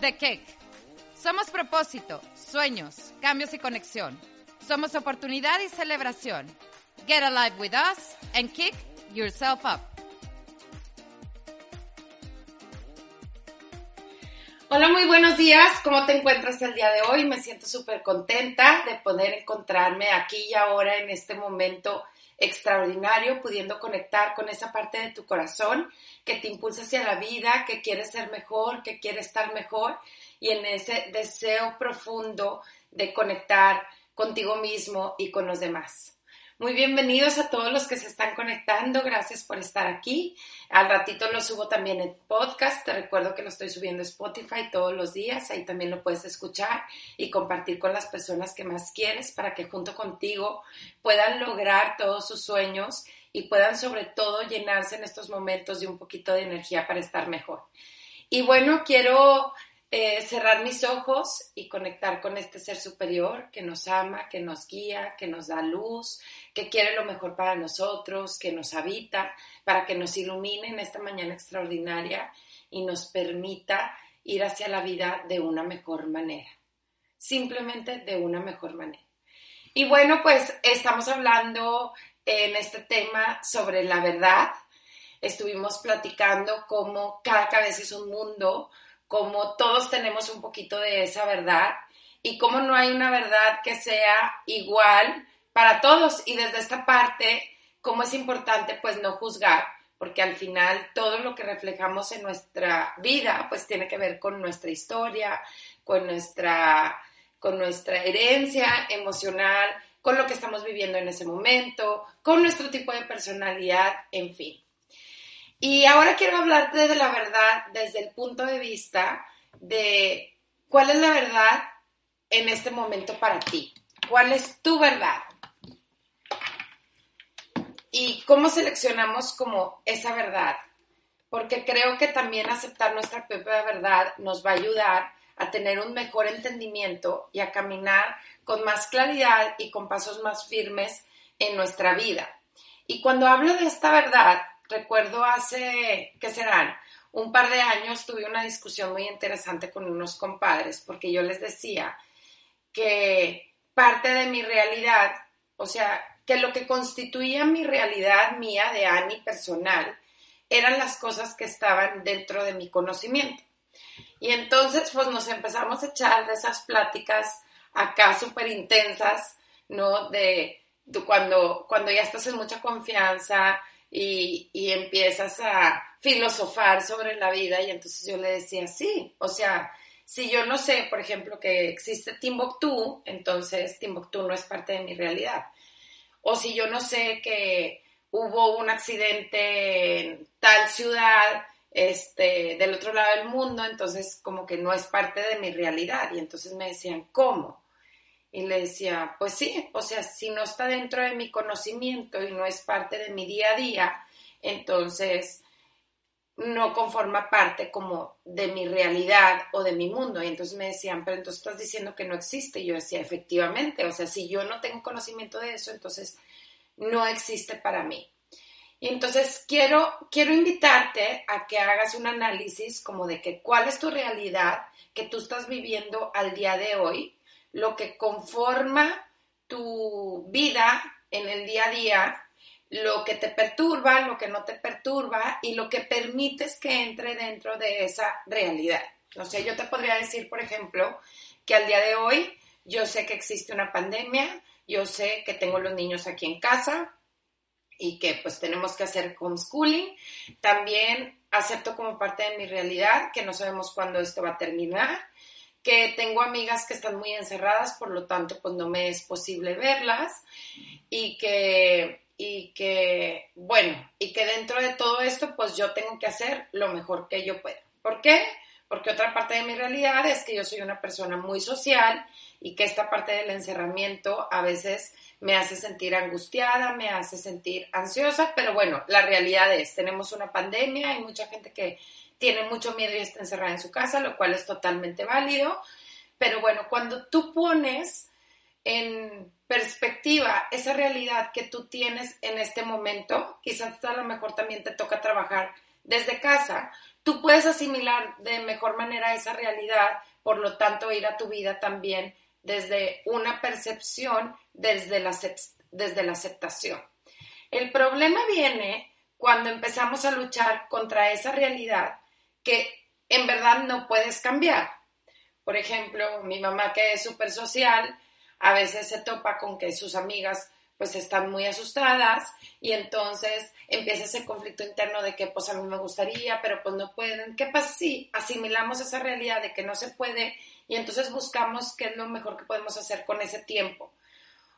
The Kick. Somos propósito, sueños, cambios y conexión. Somos oportunidad y celebración. Get alive with us and kick yourself up. Hola, muy buenos días. ¿Cómo te encuentras el día de hoy? Me siento súper contenta de poder encontrarme aquí y ahora en este momento extraordinario, pudiendo conectar con esa parte de tu corazón que te impulsa hacia la vida, que quiere ser mejor, que quiere estar mejor y en ese deseo profundo de conectar contigo mismo y con los demás. Muy bienvenidos a todos los que se están conectando. Gracias por estar aquí. Al ratito lo subo también en podcast. Te recuerdo que lo estoy subiendo a Spotify todos los días. Ahí también lo puedes escuchar y compartir con las personas que más quieres para que junto contigo puedan lograr todos sus sueños y puedan sobre todo llenarse en estos momentos de un poquito de energía para estar mejor. Y bueno, quiero eh, cerrar mis ojos y conectar con este ser superior que nos ama, que nos guía, que nos da luz, que quiere lo mejor para nosotros, que nos habita, para que nos ilumine en esta mañana extraordinaria y nos permita ir hacia la vida de una mejor manera. Simplemente de una mejor manera. Y bueno, pues estamos hablando en este tema sobre la verdad. Estuvimos platicando cómo cada cabeza es un mundo, como todos tenemos un poquito de esa verdad y como no hay una verdad que sea igual para todos y desde esta parte, como es importante pues no juzgar, porque al final todo lo que reflejamos en nuestra vida pues tiene que ver con nuestra historia, con nuestra, con nuestra herencia emocional, con lo que estamos viviendo en ese momento, con nuestro tipo de personalidad, en fin. Y ahora quiero hablarte de la verdad desde el punto de vista de cuál es la verdad en este momento para ti. ¿Cuál es tu verdad? Y cómo seleccionamos como esa verdad. Porque creo que también aceptar nuestra propia verdad nos va a ayudar a tener un mejor entendimiento y a caminar con más claridad y con pasos más firmes en nuestra vida. Y cuando hablo de esta verdad, recuerdo hace, ¿qué serán? Un par de años tuve una discusión muy interesante con unos compadres porque yo les decía que parte de mi realidad, o sea, que lo que constituía mi realidad mía de Ani personal eran las cosas que estaban dentro de mi conocimiento. Y entonces, pues nos empezamos a echar de esas pláticas acá súper intensas, ¿no? De, de, cuando, cuando ya estás en mucha confianza, y, empiezas a filosofar sobre la vida y entonces yo le decía, sí, o sea, si yo no sé, por ejemplo, que existe Timbuktu, entonces Timbuktu no es parte de mi realidad. O si yo no sé que hubo un accidente en tal ciudad, este, del otro lado del mundo, entonces como que no es parte de mi realidad. Y entonces me decían, ¿cómo? Y le decía, pues sí, o sea, si no está dentro de mi conocimiento y no es parte de mi día a día, entonces no conforma parte como de mi realidad o de mi mundo. Y entonces me decían, pero entonces estás diciendo que no existe. Y yo decía, efectivamente, o sea, si yo no tengo conocimiento de eso, entonces no existe para mí. Y entonces quiero, quiero invitarte a que hagas un análisis como de que cuál es tu realidad que tú estás viviendo al día de hoy lo que conforma tu vida en el día a día, lo que te perturba, lo que no te perturba y lo que permites que entre dentro de esa realidad. No sé, yo te podría decir, por ejemplo, que al día de hoy yo sé que existe una pandemia, yo sé que tengo los niños aquí en casa y que pues tenemos que hacer homeschooling. También acepto como parte de mi realidad que no sabemos cuándo esto va a terminar que tengo amigas que están muy encerradas, por lo tanto, pues no me es posible verlas y que, y que, bueno, y que dentro de todo esto, pues yo tengo que hacer lo mejor que yo pueda. ¿Por qué? Porque otra parte de mi realidad es que yo soy una persona muy social y que esta parte del encerramiento a veces me hace sentir angustiada, me hace sentir ansiosa, pero bueno, la realidad es, tenemos una pandemia, hay mucha gente que tiene mucho miedo y está encerrada en su casa, lo cual es totalmente válido, pero bueno, cuando tú pones en perspectiva esa realidad que tú tienes en este momento, quizás a lo mejor también te toca trabajar desde casa, tú puedes asimilar de mejor manera esa realidad, por lo tanto ir a tu vida también desde una percepción, desde la, desde la aceptación. El problema viene cuando empezamos a luchar contra esa realidad que en verdad no puedes cambiar. Por ejemplo, mi mamá que es súper social, a veces se topa con que sus amigas pues están muy asustadas y entonces empieza ese conflicto interno de que pues a mí me gustaría, pero pues no pueden. ¿Qué pasa si asimilamos esa realidad de que no se puede y entonces buscamos qué es lo mejor que podemos hacer con ese tiempo?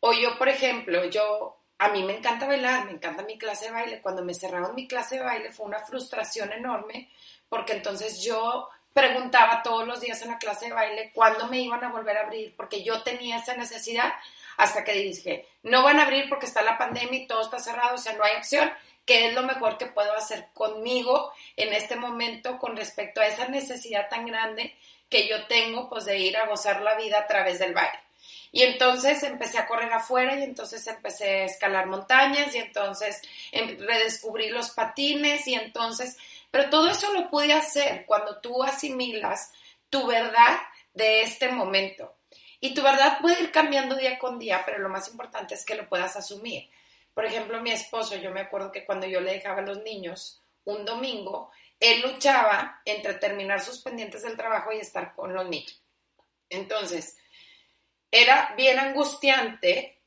O yo, por ejemplo, yo a mí me encanta bailar, me encanta mi clase de baile. Cuando me cerraron mi clase de baile fue una frustración enorme porque entonces yo preguntaba todos los días en la clase de baile cuándo me iban a volver a abrir porque yo tenía esa necesidad hasta que dije, no van a abrir porque está la pandemia y todo está cerrado, o sea, no hay opción. ¿Qué es lo mejor que puedo hacer conmigo en este momento con respecto a esa necesidad tan grande que yo tengo, pues, de ir a gozar la vida a través del baile? Y entonces empecé a correr afuera y entonces empecé a escalar montañas y entonces em, redescubrí los patines y entonces, pero todo eso lo pude hacer cuando tú asimilas tu verdad de este momento. Y tu verdad puede ir cambiando día con día, pero lo más importante es que lo puedas asumir. Por ejemplo, mi esposo, yo me acuerdo que cuando yo le dejaba a los niños un domingo, él luchaba entre terminar sus pendientes del trabajo y estar con los niños. Entonces, era bien angustiante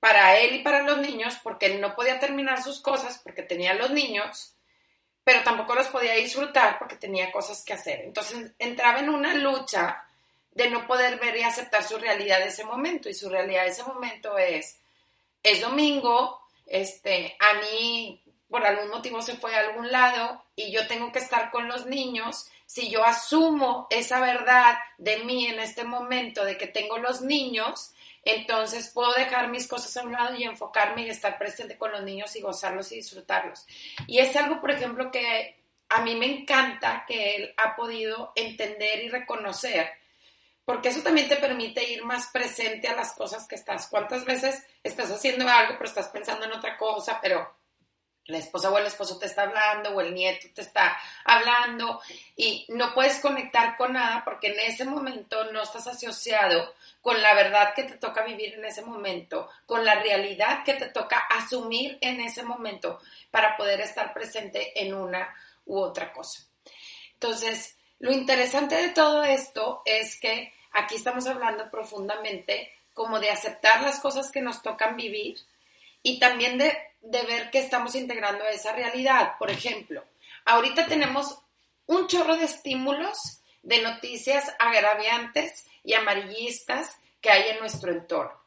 para él y para los niños porque él no podía terminar sus cosas porque tenía los niños, pero tampoco los podía disfrutar porque tenía cosas que hacer. Entonces entraba en una lucha de no poder ver y aceptar su realidad de ese momento. Y su realidad de ese momento es, es domingo, este, a mí por algún motivo se fue a algún lado y yo tengo que estar con los niños. Si yo asumo esa verdad de mí en este momento, de que tengo los niños, entonces puedo dejar mis cosas a un lado y enfocarme y estar presente con los niños y gozarlos y disfrutarlos. Y es algo, por ejemplo, que a mí me encanta que él ha podido entender y reconocer porque eso también te permite ir más presente a las cosas que estás. ¿Cuántas veces estás haciendo algo, pero estás pensando en otra cosa, pero la esposa o el esposo te está hablando o el nieto te está hablando y no puedes conectar con nada porque en ese momento no estás asociado con la verdad que te toca vivir en ese momento, con la realidad que te toca asumir en ese momento para poder estar presente en una u otra cosa. Entonces, lo interesante de todo esto es que aquí estamos hablando profundamente como de aceptar las cosas que nos tocan vivir y también de, ver que estamos integrando esa realidad. Por ejemplo, ahorita tenemos un chorro de estímulos de noticias agraviantes y amarillistas que hay en nuestro entorno.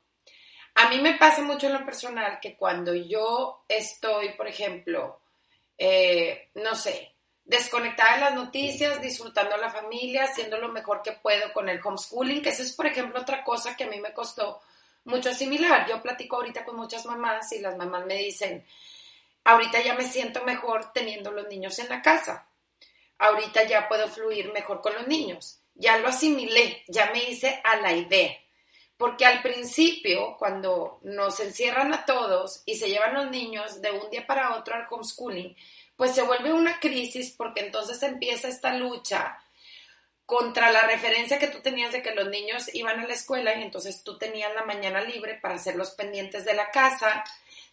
A mí me pasa mucho en lo personal que cuando yo estoy, por ejemplo, eh, no sé, desconectada de las noticias, disfrutando a la familia, haciendo lo mejor que puedo con el homeschooling, que esa es, por ejemplo, otra cosa que a mí me costó mucho asimilar. Yo platico ahorita con muchas mamás y las mamás me dicen, ahorita ya me siento mejor teniendo los niños en la casa, ahorita ya puedo fluir mejor con los niños, ya lo asimilé, ya me hice a la idea. Porque al principio, cuando nos encierran a todos y se llevan los niños de un día para otro al homeschooling, pues se vuelve una crisis porque entonces empieza esta lucha contra la referencia que tú tenías de que los niños iban a la escuela y entonces tú tenías la mañana libre para hacer los pendientes de la casa,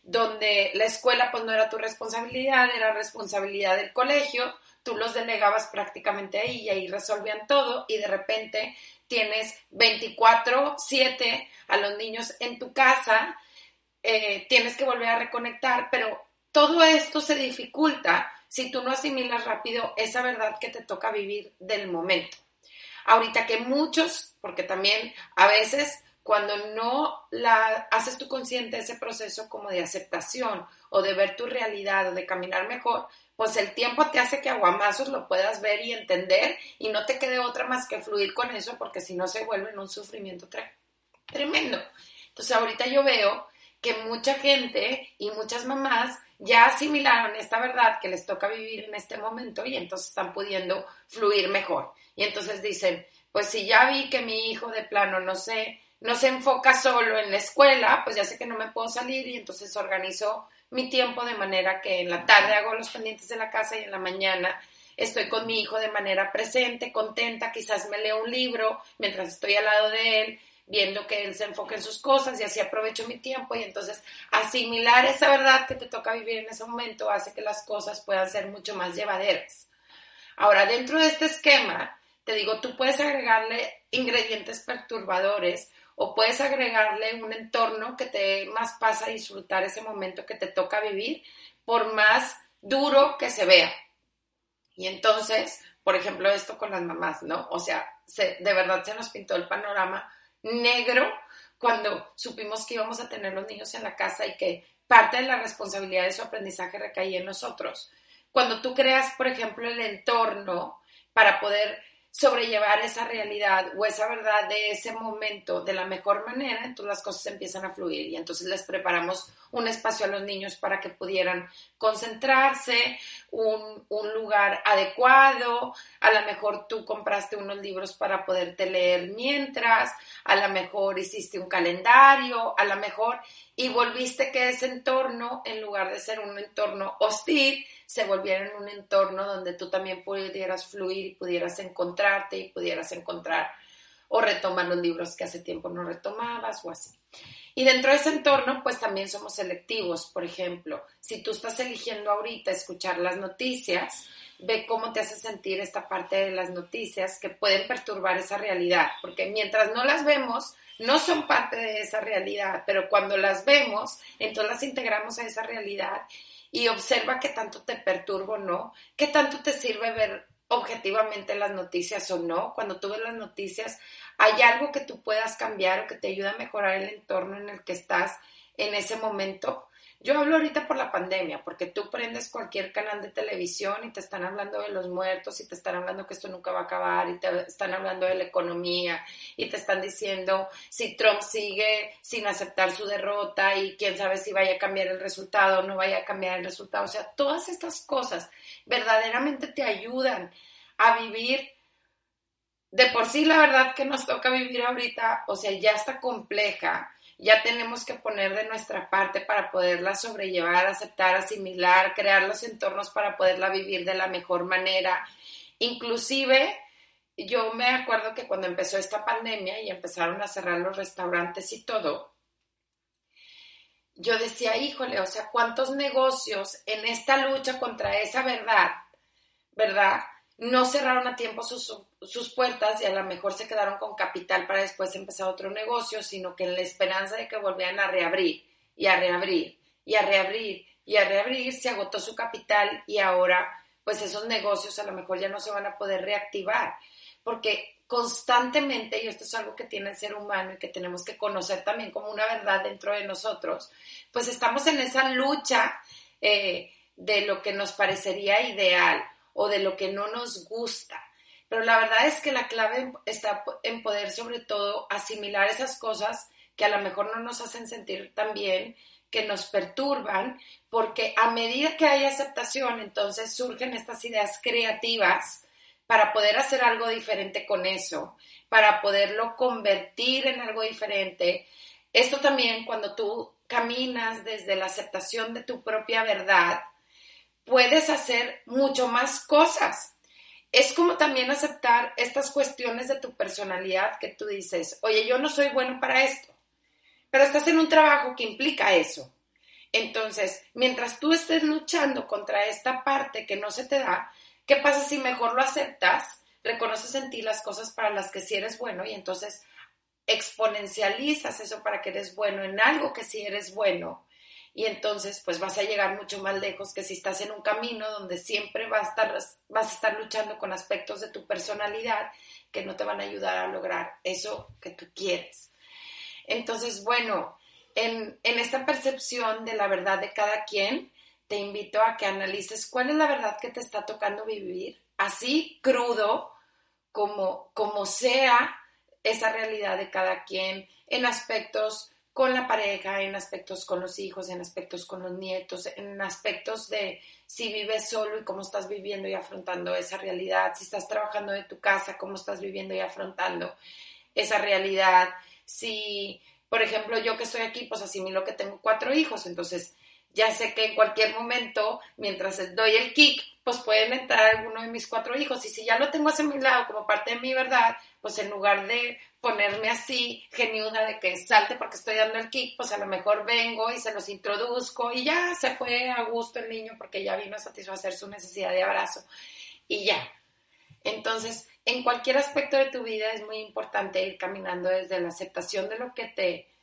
donde la escuela pues no era tu responsabilidad, era responsabilidad del colegio, tú los delegabas prácticamente ahí y ahí resolvían todo y de repente tienes 24/7 a los niños en tu casa, eh, tienes que volver a reconectar, pero todo esto se dificulta si tú no asimilas rápido esa verdad que te toca vivir del momento. ahorita que muchos, porque también a veces cuando no la haces tú consciente ese proceso como de aceptación o de ver tu realidad o de caminar mejor, pues el tiempo te hace que aguamazos lo puedas ver y entender y no te quede otra más que fluir con eso porque si no se vuelve en un sufrimiento tremendo. Entonces ahorita yo veo que mucha gente y muchas mamás ya asimilaron esta verdad que les toca vivir en este momento y entonces están pudiendo fluir mejor. Y entonces dicen, pues si ya vi que mi hijo de plano no se, no se enfoca solo en la escuela, pues ya sé que no me puedo salir y entonces organizo mi tiempo de manera que en la tarde hago los pendientes de la casa y en la mañana estoy con mi hijo de manera presente, contenta, quizás me leo un libro mientras estoy al lado de él viendo que él se enfoque en sus cosas y así aprovecho mi tiempo y entonces asimilar esa verdad que te toca vivir en ese momento hace que las cosas puedan ser mucho más llevaderas. Ahora, dentro de este esquema, te digo, tú puedes agregarle ingredientes perturbadores o puedes agregarle un entorno que te más pasa a disfrutar ese momento que te toca vivir, por más duro que se vea. Y entonces, por ejemplo, esto con las mamás, ¿no? O sea, de verdad se nos pintó el panorama negro cuando supimos que íbamos a tener los niños en la casa y que parte de la responsabilidad de su aprendizaje recaía en nosotros. Cuando tú creas, por ejemplo, el entorno para poder sobrellevar esa realidad o esa verdad de ese momento de la mejor manera, entonces las cosas empiezan a fluir y entonces les preparamos un espacio a los niños para que pudieran concentrarse, un, un lugar adecuado, a lo mejor tú compraste unos libros para poderte leer mientras, a lo mejor hiciste un calendario, a lo mejor y volviste que ese entorno, en lugar de ser un entorno hostil, se volviera en un entorno donde tú también pudieras fluir y pudieras encontrarte y pudieras encontrar o retomar los libros que hace tiempo no retomabas o así. Y dentro de ese entorno, pues también somos selectivos. Por ejemplo, si tú estás eligiendo ahorita escuchar las noticias, ve cómo te hace sentir esta parte de las noticias que pueden perturbar esa realidad, porque mientras no las vemos, no son parte de esa realidad, pero cuando las vemos, entonces las integramos a esa realidad y observa qué tanto te perturba o no, qué tanto te sirve ver objetivamente las noticias o no. Cuando tú ves las noticias, hay algo que tú puedas cambiar o que te ayude a mejorar el entorno en el que estás en ese momento. Yo hablo ahorita por la pandemia, porque tú prendes cualquier canal de televisión y te están hablando de los muertos y te están hablando que esto nunca va a acabar y te están hablando de la economía y te están diciendo si Trump sigue sin aceptar su derrota y quién sabe si vaya a cambiar el resultado o no vaya a cambiar el resultado. O sea, todas estas cosas verdaderamente te ayudan a vivir de por sí la verdad que nos toca vivir ahorita, o sea, ya está compleja ya tenemos que poner de nuestra parte para poderla sobrellevar, aceptar, asimilar, crear los entornos para poderla vivir de la mejor manera. Inclusive, yo me acuerdo que cuando empezó esta pandemia y empezaron a cerrar los restaurantes y todo, yo decía, híjole, o sea, ¿cuántos negocios en esta lucha contra esa verdad, verdad? No cerraron a tiempo sus, sus, puertas y a lo mejor se quedaron con capital para después empezar otro negocio, sino que en la esperanza de que volvieran a reabrir y a reabrir y a reabrir y a reabrir, se agotó su capital y ahora pues esos negocios a lo mejor ya no se van a poder reactivar, porque constantemente, y esto es algo que tiene el ser humano y que tenemos que conocer también como una verdad dentro de nosotros, pues estamos en esa lucha eh, de lo que nos parecería ideal o de lo que no nos gusta. Pero la verdad es que la clave está en poder sobre todo asimilar esas cosas que a lo mejor no nos hacen sentir tan bien, que nos perturban, porque a medida que hay aceptación, entonces surgen estas ideas creativas para poder hacer algo diferente con eso, para poderlo convertir en algo diferente. Esto también cuando tú caminas desde la aceptación de tu propia verdad, puedes hacer mucho más cosas. Es como también aceptar estas cuestiones de tu personalidad que tú dices, oye, yo no soy bueno para esto, pero estás en un trabajo que implica eso. Entonces, mientras tú estés luchando contra esta parte que no se te da, ¿qué pasa si mejor lo aceptas, reconoces en ti las cosas para las que sí eres bueno y entonces exponencializas eso para que eres bueno en algo que sí eres bueno y entonces pues vas a llegar mucho más lejos que si estás en un camino donde siempre vas a estar, vas a estar luchando con aspectos de tu personalidad que no te van a ayudar a lograr eso que tú quieres. Entonces, bueno, en, en esta percepción de la verdad de cada quien, te invito a que analices cuál es la verdad que te está tocando vivir, así crudo como, como sea esa realidad de cada quien en aspectos con la pareja, en aspectos con los hijos, en aspectos con los nietos, en aspectos de si vives solo y cómo estás viviendo y afrontando esa realidad, si estás trabajando de tu casa, cómo estás viviendo y afrontando esa realidad, si, por ejemplo, yo que estoy aquí, pues asimilo que tengo cuatro hijos, entonces ya sé que en cualquier momento, mientras doy el kick, pues pueden entrar alguno de mis cuatro hijos. Y si ya lo tengo asimilado como parte de mi verdad, pues en lugar de ponerme así, geniuda de que salte porque estoy dando el kick, pues a lo mejor vengo y se los introduzco y ya se fue a gusto el niño porque ya vino a satisfacer su necesidad de abrazo y ya. Entonces, en cualquier aspecto de tu vida es muy importante ir caminando desde la aceptación de lo que te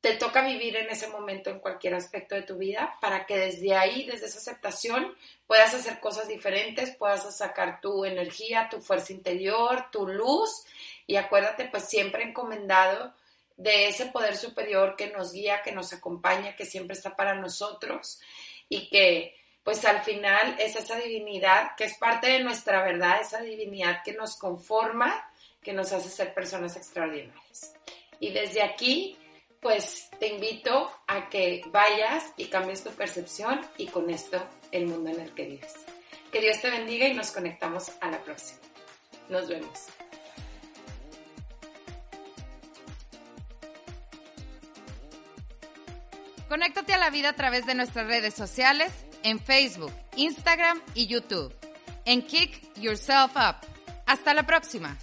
te toca vivir en ese momento en cualquier aspecto de tu vida para que desde ahí, desde esa aceptación, puedas hacer cosas diferentes, puedas sacar tu energía, tu fuerza interior, tu luz y acuérdate pues siempre encomendado de ese poder superior que nos guía, que nos acompaña, que siempre está para nosotros y que pues al final es esa divinidad que es parte de nuestra verdad, esa divinidad que nos conforma, que nos hace ser personas extraordinarias. Y desde aquí pues te invito a que vayas y cambies tu percepción y con esto el mundo en el que vives. Que Dios te bendiga y nos conectamos a la próxima. Nos vemos. Conéctate a la vida a través de nuestras redes sociales en Facebook, Instagram y YouTube. En Kick Yourself Up. Hasta la próxima.